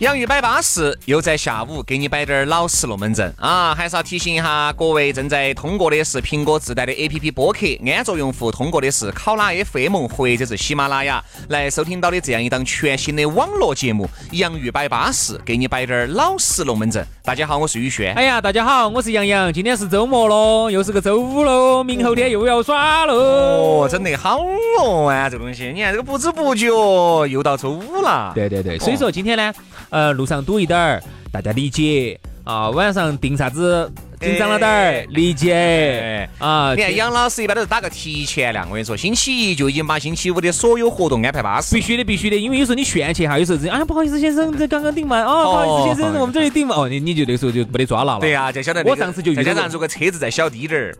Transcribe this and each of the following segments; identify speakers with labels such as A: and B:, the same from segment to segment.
A: 洋芋摆巴士，又在下午给你摆点儿老实龙门阵啊！还是要提醒一下各位正在通过的是苹果自带的 APP 播客，安卓用户通过的是考拉 FM 或者是喜马拉雅来收听到的这样一档全新的网络节目《洋芋摆巴士》，给你摆点儿老实龙门阵。大家好，我是宇轩。
B: 哎呀，大家好，我是杨洋。今天是周末喽，又是个周五喽，明后天又要耍喽。
A: 哦，真的好哦啊，这个东西，你看这个不知不觉又到周五了。
B: 对对对，所以说今天呢。呃，路上堵一点儿，大家理解啊。晚上订啥子紧张了点儿，理解啊。
A: 你看杨老师一般都是打个提前量，我跟你说，星期一就已经把星期五的所有活动安排巴适。
B: 必须的，必须的，因为有时候你炫去哈，有时候哎，不好意思，先生，这刚刚订完哦，不好意思，先生，我们这里订完哦，你你就那个时候就没得抓牢了。
A: 对呀，就晓得
B: 我上次就
A: 再加上如果车子再小滴点儿。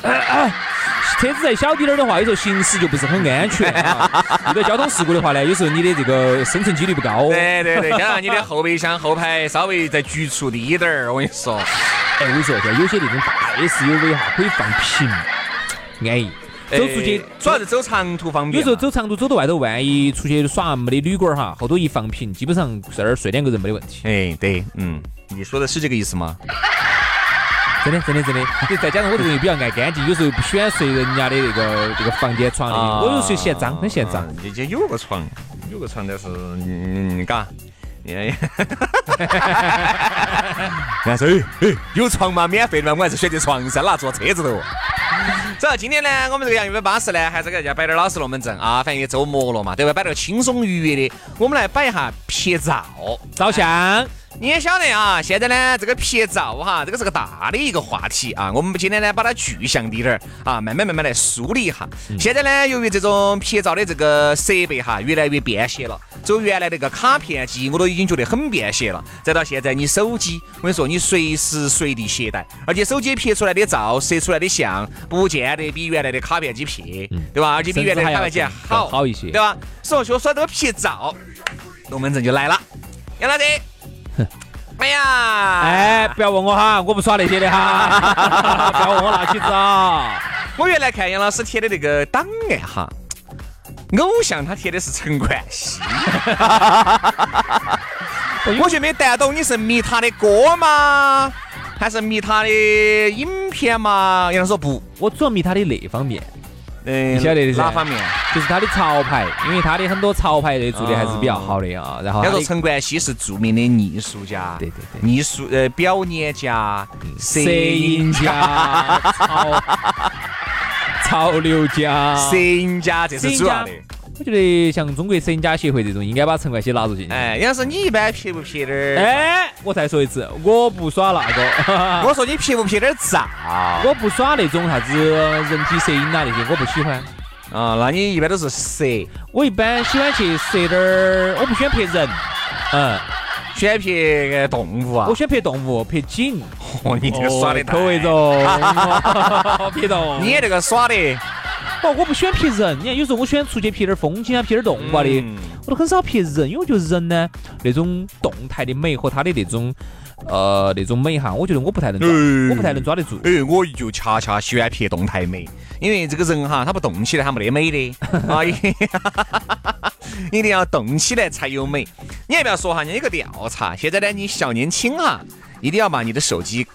B: 车子再小滴点儿的话，有时候行驶就不是很安全。遇到交通事故的话呢，有时候你的这个生存几率不高。
A: 对对对，加上你的后备箱后排稍微再局促滴点儿，我跟你说。
B: 哎，我跟你说，像有些那种大 SUV 哈，可以放平，安逸。走出去
A: 主要是走长途方便。
B: 有时候走长途走到外头，万一出去耍没得旅馆哈，后头一放平，基本上在那儿睡两个人没得问题。
A: 哎，对，嗯，你说的是这个意思吗？
B: 真的，真的，真的。再加上我这个人比较爱干净，有时候不喜欢睡人家的那个这个房间床的，我有时候嫌脏，很嫌脏。
A: 你家有个床，有个床，但是嗯，嘎。哈哈哈有床吗？免费的吗？我还是选择床上，拿坐车子头。走，今天呢，我们这个洋芋巴士呢，还是给大家摆点老实龙门阵啊。反正也周末了嘛，对吧？摆点轻松愉悦的，我们来摆一下拍照、
B: 照相。
A: 你也晓得啊，现在呢，这个拍照哈，这个是个大的一个话题啊。我们今天呢，把它具象滴点儿啊，慢慢慢慢来梳理一下。现在呢，由于这种拍照的这个设备哈，越来越便携了，走原来那个卡片机，我都已经觉得很便携了。再到现在，你手机，我跟你说，你随时随地携带，而且手机拍出来的照、摄出来的像，不见得比原来的卡片机撇，对吧？而且比原来的卡片机好
B: 好一些，
A: 对吧？所以说说这个拍照，龙门阵就来了，杨老师。哎呀，
B: 哎，不要问我哈，我不耍那些的哈，不要问我那些子啊。
A: 我原来看杨老师贴的那个档案哈，偶像他贴的是陈冠希，我就没带懂你是迷他的歌吗？还是迷他的影片吗？杨老师说不，
B: 我主要迷他的那方面。
A: 你晓得哪方面？
B: 就是他的潮牌，因为他的很多潮牌的做的还是比较好的啊。然后，
A: 他说陈冠希是著名的艺术家，
B: 对对对，
A: 艺术呃表演家、
B: 摄影家、潮 潮流家、
A: 摄影家，这是主要的。
B: 我觉得像中国摄影家协会这种，应该把陈冠希纳入进去。
A: 哎，杨老师，你一般拍不拍点儿？
B: 哎，我再说一次，我不耍那个。
A: 我说你拍不拍点儿照？
B: 我不耍那种啥子人体摄影啊那些，我不喜欢。
A: 啊，那你一般都是摄？
B: 我一般喜欢去摄点儿，我不喜欢拍人。嗯，
A: 喜欢拍动物啊？
B: 我喜欢拍动物，拍景。
A: 哦，你这个耍的
B: 口味重。拍 动物。
A: 你这个耍的。
B: 不，我不喜欢拍人。你看，有时候我喜欢出去拍点风景啊，拍点动物的，我都很少拍人，因为我觉得人呢，那种动态的美和他的那种，呃，那种美哈，我觉得我不太能抓，我不太能抓得住。
A: 哎，我就恰恰喜欢拍动态美，因为这个人哈，他不动起来，他没得美的啊 一定要动起来才有美。你要不要说哈？你一个调查，现在呢，你小年轻哈，一定要把你的手机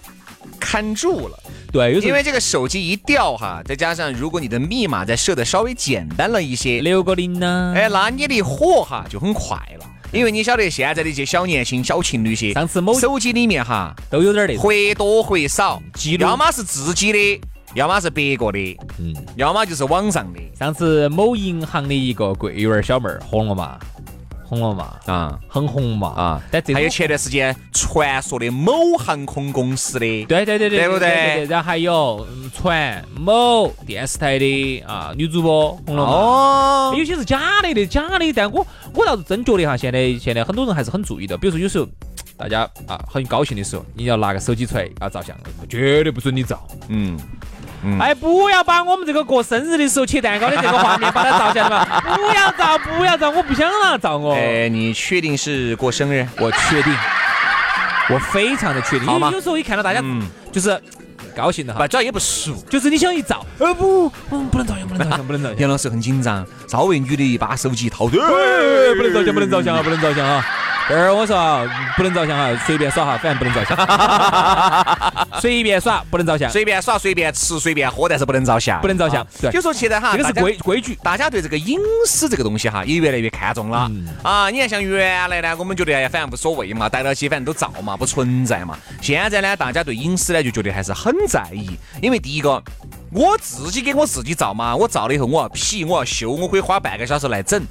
A: 看住了。
B: 对，
A: 因为这个手机一掉哈，再加上如果你的密码再设的稍微简单了一些，
B: 六个零呢，
A: 哎，那你的火哈就很快了。因为你晓得现在的这些小年轻、小情侣些，
B: 上次某
A: 手机里面哈
B: 都有点的，
A: 或多或少要么是自己的，要么是别个的，嗯，要么就是网上的。
B: 上次某银行的一个柜员小妹儿红了嘛？红了嘛，
A: 啊
B: 很红嘛
A: 啊！
B: 但这
A: 还有前段时间传说的某航空公司的，
B: 对对对
A: 对对不对
B: 对？然后还有嗯传某电视台的啊女主播红了嘛。
A: 哦，
B: 有些是假的的，假的。但我我倒是真觉得哈，现在现在很多人还是很注意的。比如说有时候大家啊很高兴的时候，你要拿个手机出来啊照相，绝对不准你照。
A: 嗯，
B: 哎，不要把我们这个过生日的时候切蛋糕的这个画面把它照下来嘛！不要照，不要照，我不想让他照我。
A: 哎，你确定是过生日？
B: 我确定，我非常的确定。
A: 好吗
B: 因为有时候一看到大家
A: 嗯
B: 就是高兴的哈
A: 不，，主要也不熟。
B: 就是你想一照，呃不，嗯不能照相，不能照相，不能照相。
A: 杨老师很紧张，稍微女的一把手机掏出来，
B: 哎不能照相，不能照相啊，不能照相啊！这儿我说啊，不能照相哈，随便耍哈，反正不能照相，随便耍不能照相，
A: 随便耍、随便吃、随便喝，但是不能照相，
B: 不能照相
A: 就说现在哈，
B: 这个是规规矩。
A: 大家对这个隐私这个东西哈，也越来越看重了、
B: 嗯
A: 啊！你看，像原来呢，我们觉得哎呀，反正无所谓嘛，逮到起反正都照嘛，不存在嘛。现在呢，大家对隐私呢就觉得还是很在意，因为第一个，我自己给我自己照嘛，我照了以后我要 P，我要修，我可以花半个小时来整。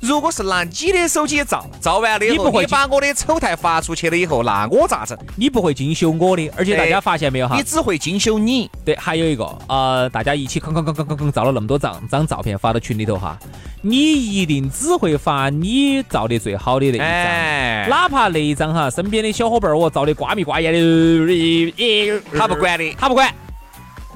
A: 如果是拿你的手机照，照完了以后，
B: 你不会
A: 你把我的丑态发出去了以后，那我咋整？
B: 你不会精修我的，而且大家发现没有哈
A: 你？只会精修你。
B: 对，还有一个，呃，大家一起吭吭吭吭吭吭照了那么多张张照片发到群里头哈，你一定只会发你照的最好的那一张。
A: 哎，
B: 哪怕那一张哈，身边的小伙伴儿我照的瓜米瓜眼的，
A: 他不管的。
B: 他不管，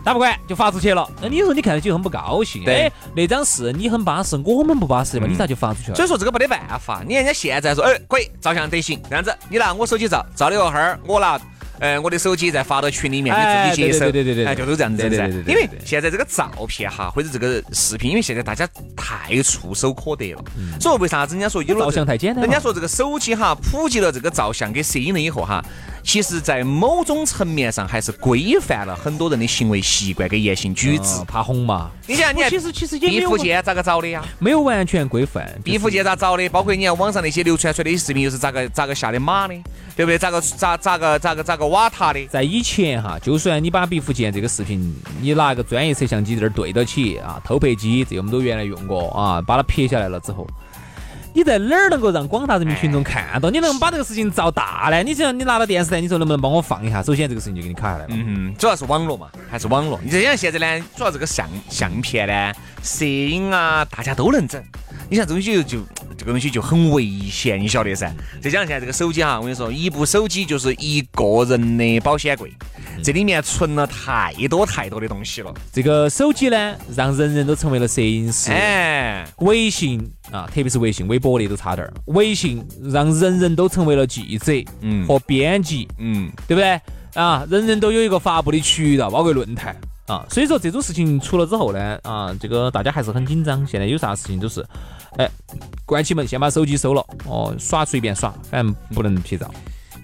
B: 他不管就发出去了。那你说你看到起很不高兴，
A: 对。
B: 哎，那张是你很巴适，我们不巴适的嘛，你咋就发出去了？
A: 所以说这个没得办法，你看人家现在说，哎，可以照相得行，这样子，你拿我手机照，照了以后，哈儿我拿。呃，我的手机再发到群里面，
B: 哎
A: 你自己接收，
B: 对对对对对
A: 哎，就都这样子
B: 对对
A: 噻
B: 对对对。
A: 因为现在这个照片哈，或者这个视频，因为现在大家太触手可得了，
B: 嗯。
A: 所以为啥子人家说有了
B: 照相太简单
A: 人家说这个手机哈，普及了这个照相跟摄影了以后哈，其实在某种层面上还是规范了很多人的行为习惯跟言行举止
B: 嗯。怕红嘛？
A: 你想，你看
B: 其实其实也没
A: 毕福剑咋个找的呀？
B: 没有完全规范。
A: 毕福剑咋找的？包括你看网上那些流传出来的视频，又是咋个咋个下的马的，对不对？咋个咋咋个咋个咋个瓦塔的？
B: 在以前哈，就算你把毕福剑这个视频，你拿个专业摄像机在这儿对到起啊，偷拍机，这我们都原来用过啊，把它拍下来了之后，你在哪儿能够让广大人民群众看到？你能把这个事情造大呢？你只要你拿到电视台，你说能不能帮我放一下？首先这个事情就给你卡下来了。
A: 嗯，主要是网络嘛，还是网络。你就像现在呢，主要这个相相片呢、摄影啊，大家都能整。你像这东西就就这个东西就很危险，你晓得噻。再加上现在这个手机哈，我跟你说，一部手机就是一个人的保险柜，这里面存了太多太多的东西了。
B: 这个手机呢，让人人都成为了摄影师。
A: 哎，
B: 微信啊，特别是微信、微博的都差点儿。微信让人人都成为了记者
A: 嗯
B: 和编辑，
A: 嗯，
B: 对不对？啊，人人都有一个发布的渠道，包括论坛啊。所以说这种事情出了之后呢，啊，这个大家还是很紧张。现在有啥事情都是，哎，关起门先把手机收了，哦，耍随便耍，反正不能拍照。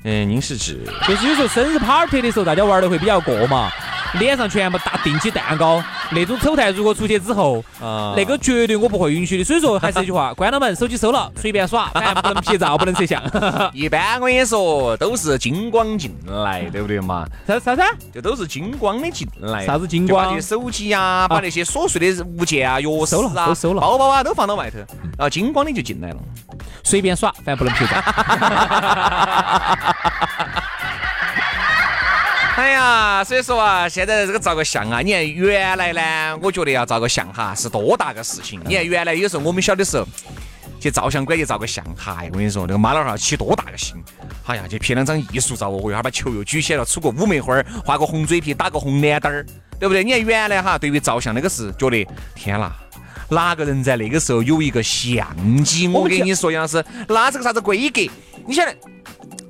A: 嗯，您是指
B: 就是有时候生日 party 的时候，大家玩的会比较过嘛，脸上全部打定起蛋糕，那种丑态如果出去之后，
A: 啊
B: 那个绝对我不会允许的。所以说还是那句话，关了门，手机收了，随便耍，反正不能拍照，不能摄像。
A: 一般我跟你说，都是金光进来，对不对嘛？
B: 啥啥啥？
A: 就都是金光的进来。
B: 啥子金光
A: 手机呀，把那些琐碎的物件啊、钥
B: 收了
A: 匙啊、
B: 都收了
A: 包包啊，都放到外头，然后金光的就进来了。
B: 随便耍，反正不能拍照。
A: 哎呀，所以说啊，现在这个照个相啊，你看原来呢，我觉得要照个相哈是多大个事情。你看原来有时候我们小的时候去照相馆去照个相，嗨，我跟你说，那个妈老汉起多大个心，哎呀，去拍两张艺术照，我一下把球又举起来了，出个五梅花，画个红嘴皮，打个红脸蛋儿，对不对？你看原来哈，对于照相那个是觉得天啦。哪个人在那个时候有一个相机？我跟你说，杨老师，那是个啥子规格？你晓得？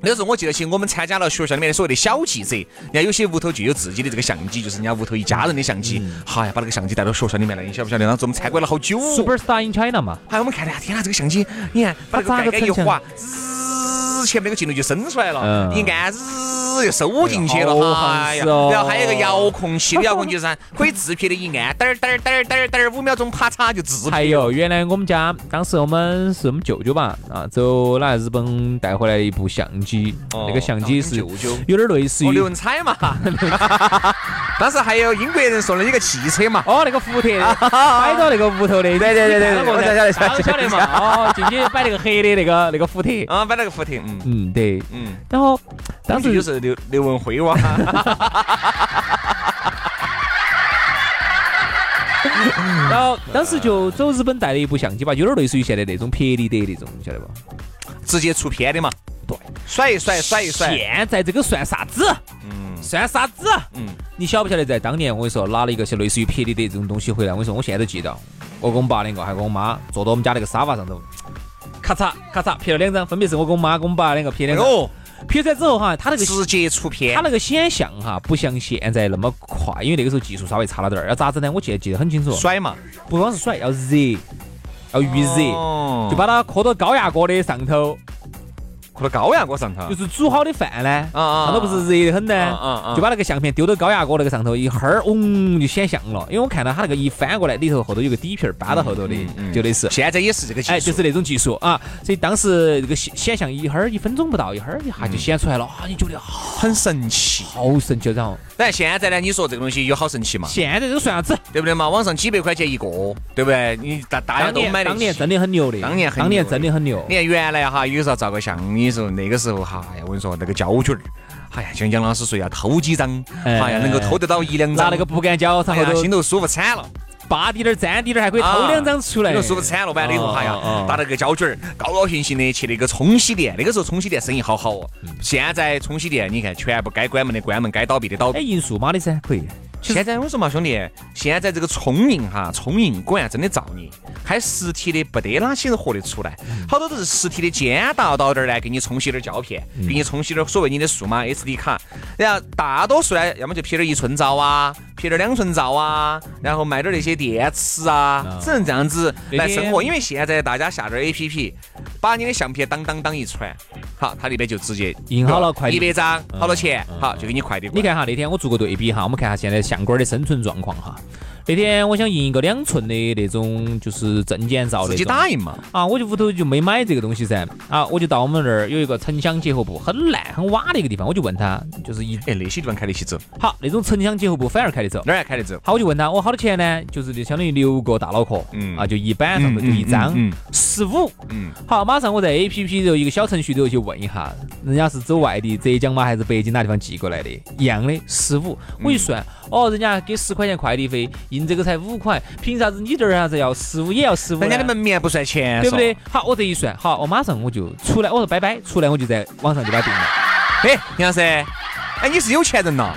A: 那个时候我记得起，我们参加了学校里面的所谓的小记者，人家有些屋头就有自己的这个相机，就是人家屋头一家人的相机。好呀，把那个相机带到学校里面来，你晓不晓得？当时我们参观了好久。
B: Superstar in China 嘛，
A: 还有我们看的，天哪，这个相机，你看把那个盖盖一划，日前面那个镜头就伸出来了，
B: 嗯。
A: 一按，日又收进去了，哎呀，然后还有一个遥控器遥控器噻 可以自拍的一按，噔儿噔儿嘚儿嘚儿嘚儿，五秒钟啪嚓就自拍。
B: 还有，原来我们家当时我们是我们舅舅吧，啊，走那日本带回来一部相机，
A: 哦
B: 那个相机是
A: 舅舅
B: 有点类似
A: 哦，
B: 于
A: 刘文彩嘛，当时还有英国人送了一个汽车嘛，
B: 哦那个福特，摆到那个屋头的，对
A: 对对对对
B: 我
A: 我晓得
B: 大家都晓得嘛，哦，进去摆那个黑的那个那个福特，
A: 啊，摆了个福特，嗯
B: 嗯。对，
A: 嗯，
B: 然后当时
A: 就是刘刘文辉哇，
B: 然后当时就走日本带了一部相机吧，有点类似于现在那种拍立得那种，晓得不？
A: 直接出片的嘛，
B: 对，
A: 甩一甩甩一甩，
B: 现在这个算啥子？
A: 嗯。
B: 算啥子？
A: 嗯，
B: 你晓不晓得，在当年我跟你说，拿了一个像类似于拍立得这种东西回来，我跟你说，我现在都记得，我跟我爸两个，还跟我妈坐到我们家那个沙发上头，咔嚓咔嚓拍了两张，分别是我跟我妈跟我爸两个拍两张。
A: 哦，
B: 拍出来之后哈，它那个
A: 直接出片
B: 它，那个显像哈，不像现在那么快，因为那个时候技术稍微差了点儿。要咋子呢？我记得记得很清楚，
A: 甩嘛，
B: 不光是甩，要热，要预热，
A: 哦
B: 就把它搁到高压锅的上头，
A: 搁到高压锅上头，
B: 就是煮好的饭呢，
A: 啊啊
B: 上头不是热得很呢，
A: 啊啊啊
B: 就把那个相片丢到高压锅那个上头，一会儿嗡就显像了。因为我看到它那个一翻过来，里头后头有个底片儿扒到后头的，就类似。
A: 现在也是这个技术，
B: 哎，就是那种技术啊，所以当时这个显显像一哈儿一分钟不到，一哈儿一下就显出来了啊，你觉得
A: 很神奇。
B: 好神奇。然后
A: 但现在呢，你说这个东西有好神奇嘛？
B: 现在这个算啥子？
A: 对不对嘛？网上几百块钱一个，对不对？你大大家都买得起。
B: 当年真的很牛的，
A: 当年
B: 当年真的很牛。
A: 你看原来哈，有时候照个相，你说那个时候哈，哎呀，我跟你说那个胶卷儿，哎呀，像杨老师说要偷几张，
B: 哎
A: 哎呀，能够偷得到一两张，
B: 拿那个不干胶，
A: 哎呀，
B: 然后头
A: 心头舒服惨了。
B: 扒滴点儿粘滴点儿，还可以偷两张出来，
A: 舒服惨了，完了以后，哎呀打那个胶卷儿，高高兴兴的去那个冲洗店，那个时候冲洗店生意好好哦。现在冲洗店，你看全部该关门的关门，该倒闭的倒闭
B: 哎，。银数码的噻，可以。
A: 现在我说嘛，兄弟，现在这个聪明哈，聪明果然真的造孽，开实体的不得哪些人活得出来，好多都是实体的尖到到这儿来，给你冲洗点儿胶片，给你冲洗点儿所谓你的数码 SD 卡，然后大多数呢，要么就撇点儿一寸照啊，拍点两寸照啊，然后卖点那些电池啊，只能这样子来生活。因为现在大家下点 APP，把你的相片当当当一传，好，它那边就直接
B: 印好了快递
A: 一百张，好多钱，好就给你快递。
B: 你看哈，那天我做个对比哈，我们看下现在相馆的生存状况哈。那天我想印一个两寸的那种，就是证件照
A: 自己打印嘛。
B: 啊，我就屋头就没买这个东西噻啊，我就到我们那儿有一个城乡结合部，很烂很瓦的一个地方，我就问他，就是一
A: 哎，那些地方开得起走，
B: 好那种城乡结合部反而开得走。
A: 哪儿还开得走？
B: 好，我就问他，我好多钱呢？就是就相当于六个大脑壳，
A: 嗯
B: 啊，就一板上头就一张
A: 嗯
B: 十五。
A: 嗯，
B: 好，马上我在 A P P 头一个小程序头去问一下，人家是走外地浙江嘛？还是北京哪地方寄过来的？一样的十五，我一算，哦，人家给十块钱快递费，印这个才五块，凭啥子你这儿啥子要十五也要十五？
A: 人家的门面不算钱，
B: 对不对？？好，我这一算，好，我马上我就出来，我说拜拜，出来我就在网上就把它订了。
A: 哎，杨老师，哎，你是有钱人呐？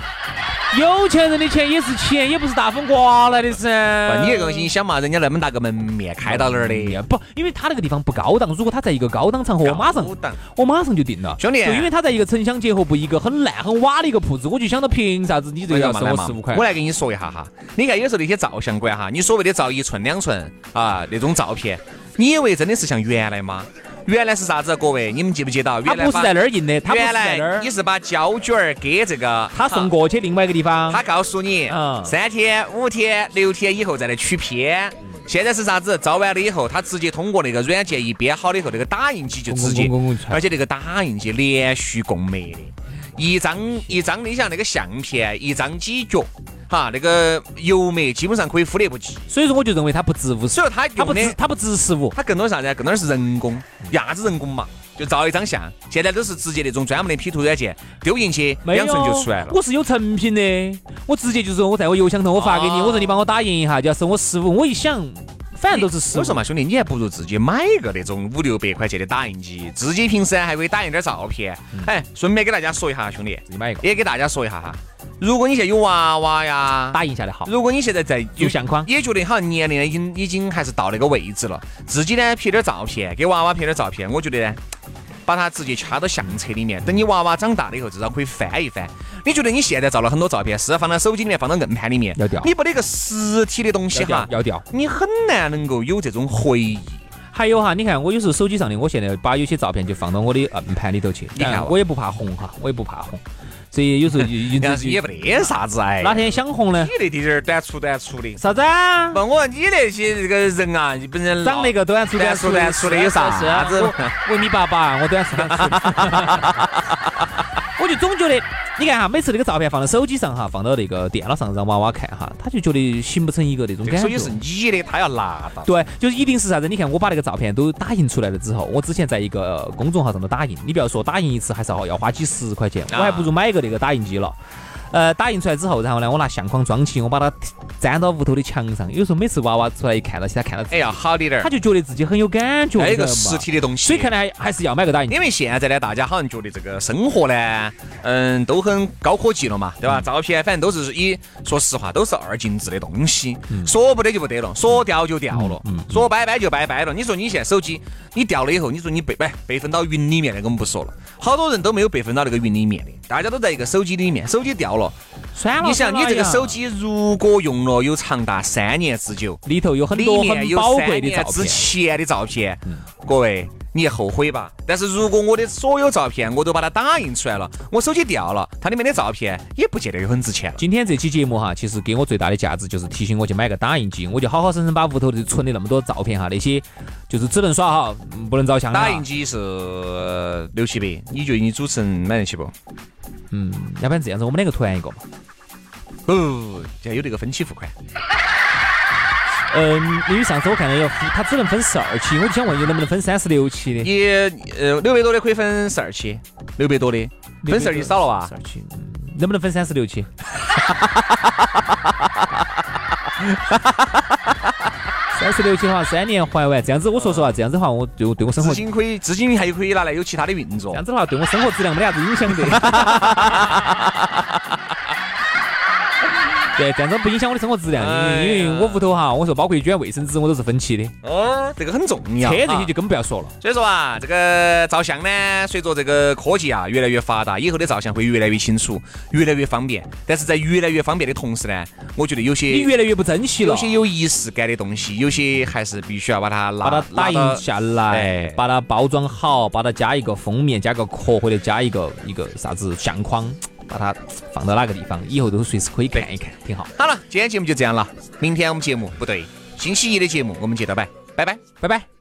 B: 有钱人的钱也是钱，也不是大风刮来的噻。
A: 你这个东西，你想嘛，人家那么大个门面开到那儿的，
B: 不，因为他那个地方不高档，如果他在一个高档场合，我马上我马上就定了。
A: 兄弟
B: 就因为他在一个城乡结合部，一个很烂很瓦的一个铺子，我就想到凭啥子你这个要收我十五块
A: 我？来给你说一下哈，你看有时候那些照相馆哈，你所谓的照一寸两寸啊那种照片，你以为真的是像原来吗？原来是啥子？各位，你们记不记得？原来
B: 不是在那儿印的，他不是
A: 原
B: 在那儿
A: 来你，是把胶卷儿给这个，
B: 他送过去另外一个地方。
A: 他告诉你，
B: 嗯
A: 三天、五天、六天以后再来取片。现在是啥子？照完了以后，他直接通过那个软件一编好了以后，那个打印机就直接而且那个打印机连续供美的，一张一张，你想那个相片一张几角，哈，那个油墨基本上可以忽略不计。
B: 所以说我就认为它不值五十，
A: 所以说他用的，
B: 他不值它不值十五。
A: 它更多是啥子？更多是人工，啥子人工嘛？就照一张相，现在都是直接那种专门的 P 图软件丢进去，两寸就出来了。
B: 我是有成品的，我直接就是我在我邮箱头我发给你，
A: 哦
B: 我说你帮我打印一下，就要收我十五。我一想，反正都是十五
A: 我说。嘛，兄弟，你还不如自己买一个那种五六百块钱的打印机，自己平时还可以打印点照片。哎，顺便给大家说一下，兄弟，
B: 自己买一个
A: 也给大家说一下哈。如果你现在有娃娃呀，
B: 打印下来好。
A: 如果你现在在
B: 有相框
A: 也觉得好像年龄已经已经还是到那个位置了，自己呢拍点照片，给娃娃拍点照片，我觉得呢，把它直接掐到相册里面，等你娃娃长大了以后，至少可以翻一翻。你觉得你现在照了很多照片，是放到手机里面，放到硬盘里面，
B: 要掉
A: 你不那个实体的东西哈，
B: 要掉。
A: 你很难能够有这种回忆。
B: 还有哈，你看我有时候手机上的，我现在把有些照片就放到我的硬盘里头去。
A: 你看
B: 我也不怕红哈，我也不怕红。所以有时候就已经
A: 但是也没得啥子哎。
B: 哪天想红呢？
A: 你那点儿短粗短粗的，
B: 啥子啊？
A: 问，我你那些这个人啊，你本身
B: 长那个短粗
A: 短粗短粗的有啥子？
B: 我一米八八，我短粗短粗。我就总觉得，你看哈，每次那个照片放到手机上哈，放到那个电脑上让娃娃看哈，他就觉得形不成一个那种感觉。
A: 所以是你的，他要拿到。
B: 对，就是一定是啥子？你看我把那个照片都打印出来了之后，我之前在一个公众号上头打印，你不要说打印一次还是要要花几十块钱，我还不如买一个那个打印机了。呃，打印出来之后，然后呢，我拿相框装起，我把它粘到屋头的墙上。有时候每次娃娃出来一看到起，他看到，
A: 哎呀，好的点儿，
B: 他就觉得自己很有感觉，
A: 一个实体的东西。
B: 所以看来还是要买个打印。
A: 因为现在呢，大家好像觉得这个生活呢，嗯，都很高科技了嘛，对吧？照片反正都是以，说实话都是二进制的东西，说不得就不得了，说掉就掉了，说拜拜就拜拜了。你说你现在手机你掉了以后，你说你备备备份到云里面那个我们不说了，好多人都没有备份到那个云里面的，大家都在一个手机里面，手机掉了。你想，你这个手机如果用了有长达三年之久，
B: 里头有很多很宝贵的照片，
A: 之前的照片，各位，你后悔吧？但是如果我的所有照片我都把它打印出来了，我手机掉了，它里面的照片也不见得有很值钱。
B: 今天这期节目哈，其实给我最大的价值就是提醒我去买个打印机，我就好好生生把屋头的存的那么多照片哈，那些就是只能耍哈，不能照相。
A: 打印机是六七百，你觉得你主持人买得起不？
B: 嗯，要不然这样子，我们两个团一个嘛。
A: 不，现在有这个分期付款。
B: 嗯，因为上次我看到有，他只能分十二期，我就想问你能不能分三十六期的？
A: 你呃，六百多的可以分十二期，六百多的分十二期少了吧？
B: 十二期，能不能分三十六期？三十六期的话，三年还完，这样子我说实话，这样子的话，我对我对我生活
A: 资金可以，资金还可以拿来有其他的运作。
B: 这样子的话，对我生活质量没得啥子影响的。对，这样子不影响我的生活质量，因为因为我屋头哈，我说包括一卷卫生纸我都是分期的。
A: 哦，这个很重要。
B: 车这些就更不要说了。
A: 所以说啊，这个照相呢，随着这个科技啊越来越发达，以后的照相会越来越清楚，越来越方便。但是在越来越方便的同时呢，我觉得有些
B: 你越来越不珍惜了。
A: 有些有仪式感的东西，有些还是必须要把它
B: 把它打印下来，把它包装好，把它加一个封面，加个壳或者加一个一个啥子相框。把它放到哪个地方，以后都随时可以看一看，挺好。
A: 好了，今天节目就这样了。明天我们节目不对，星期一的节目我们接着摆，拜拜，
B: 拜拜。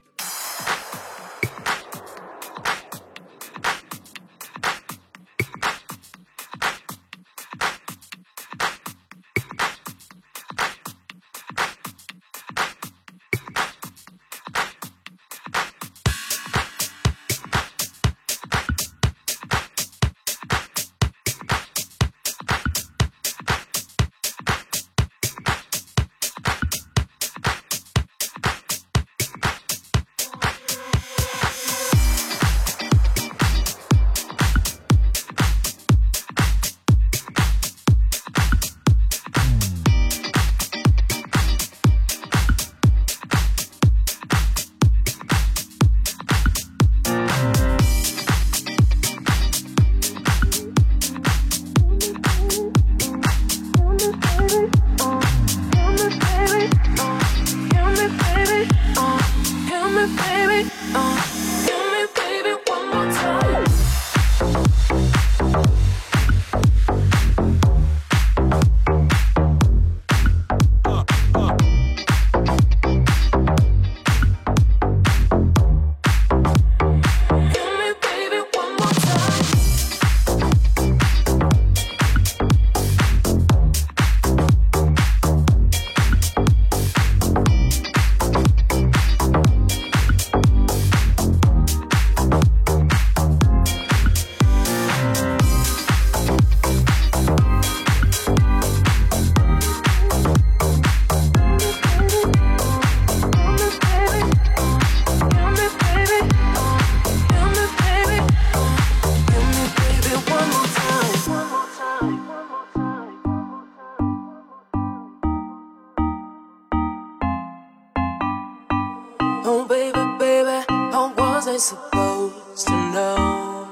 C: Supposed to know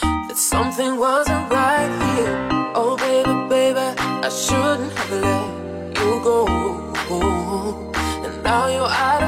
C: that something wasn't right here? Oh, baby, baby, I shouldn't have let you go. And now you're out